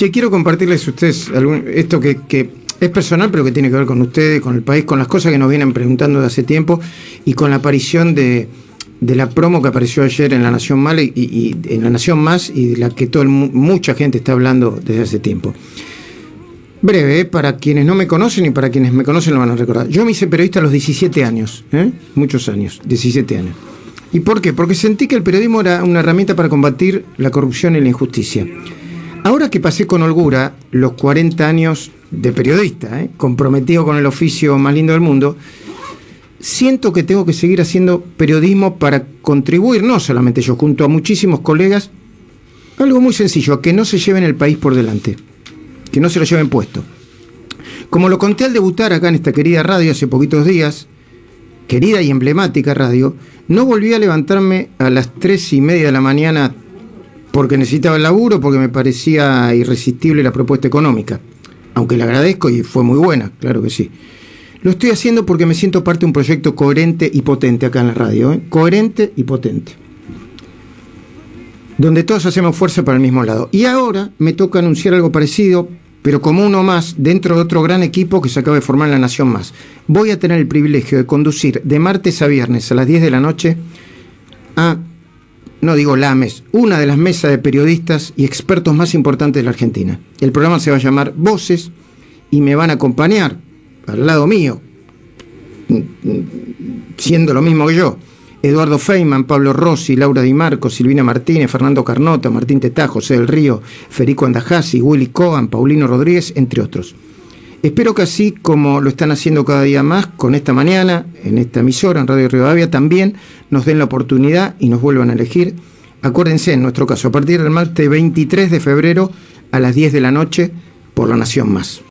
Che, quiero compartirles a ustedes esto que, es personal, pero que tiene que ver con ustedes, con el país, con las cosas que nos vienen preguntando de hace tiempo y con la aparición de, la promo que apareció ayer en La Nación Más y, en La Nación Más y de la que todo mucha gente está hablando desde hace tiempo. Breve, ¿eh? para quienes no me conocen y para quienes me conocen lo van a recordar. Yo me hice periodista a los 17 años, ¿eh? muchos años, 17 años. ¿Y por qué? Porque sentí que el periodismo era una herramienta para combatir la corrupción y la injusticia. Ahora que pasé con holgura los 40 años de periodista, ¿eh? comprometido con el oficio más lindo del mundo, siento que tengo que seguir haciendo periodismo para contribuir, no solamente yo, junto a muchísimos colegas, algo muy sencillo, a que no se lleven el país por delante, que no se lo lleven puesto. Como lo conté al debutar acá en esta querida radio hace poquitos días, querida y emblemática radio, no volví a levantarme a las tres y media de la mañana porque necesitaba el laburo, porque me parecía irresistible la propuesta económica. Aunque le agradezco y fue muy buena, claro que sí. Lo estoy haciendo porque me siento parte de un proyecto coherente y potente acá en la radio. ¿eh? Coherente y potente. Donde todos hacemos fuerza para el mismo lado. Y ahora me toca anunciar algo parecido, pero como uno más, dentro de otro gran equipo que se acaba de formar en La Nación Más. Voy a tener el privilegio de conducir de martes a viernes a las 10 de la noche a, no digo LAMES, una de las mesas de periodistas y expertos más importantes de la Argentina. El programa se va a llamar Voces y me van a acompañar al lado mío, siendo lo mismo que yo. Eduardo Feynman, Pablo Rossi, Laura Di Marco, Silvina Martínez, Fernando Carnota, Martín Tetá, José del Río, Federico Andajasi, Willy Cohen, Paulino Rodríguez, entre otros. Espero que así como lo están haciendo cada día más, con esta mañana, en esta emisora, en Radio Rivadavia, también nos den la oportunidad y nos vuelvan a elegir. Acuérdense, en nuestro caso, a partir del martes 23 de febrero a las 10 de la noche por La Nación Más.